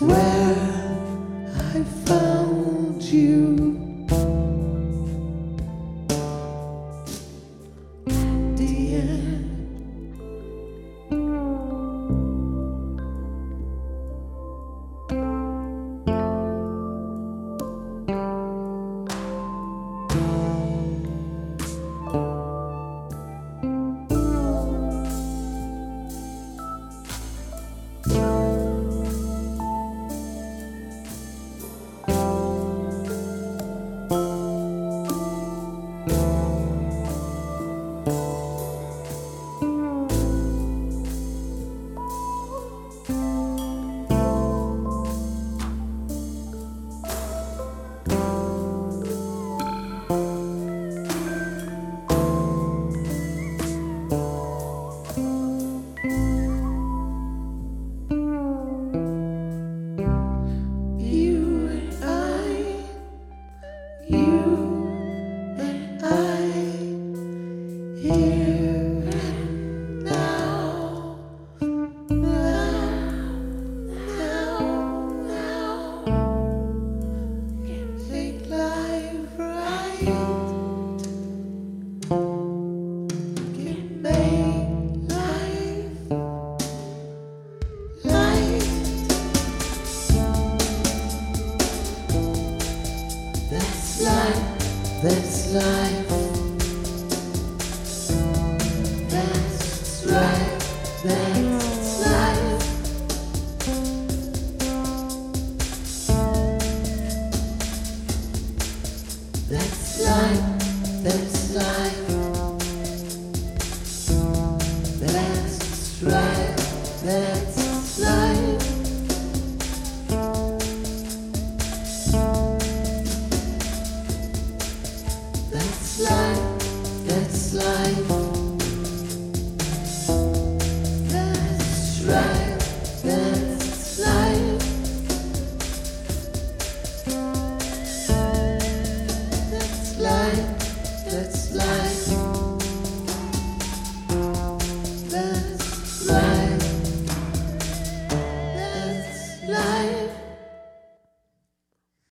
where I found. That's life. That's life. That's life. That's life. That's life. That's life. That's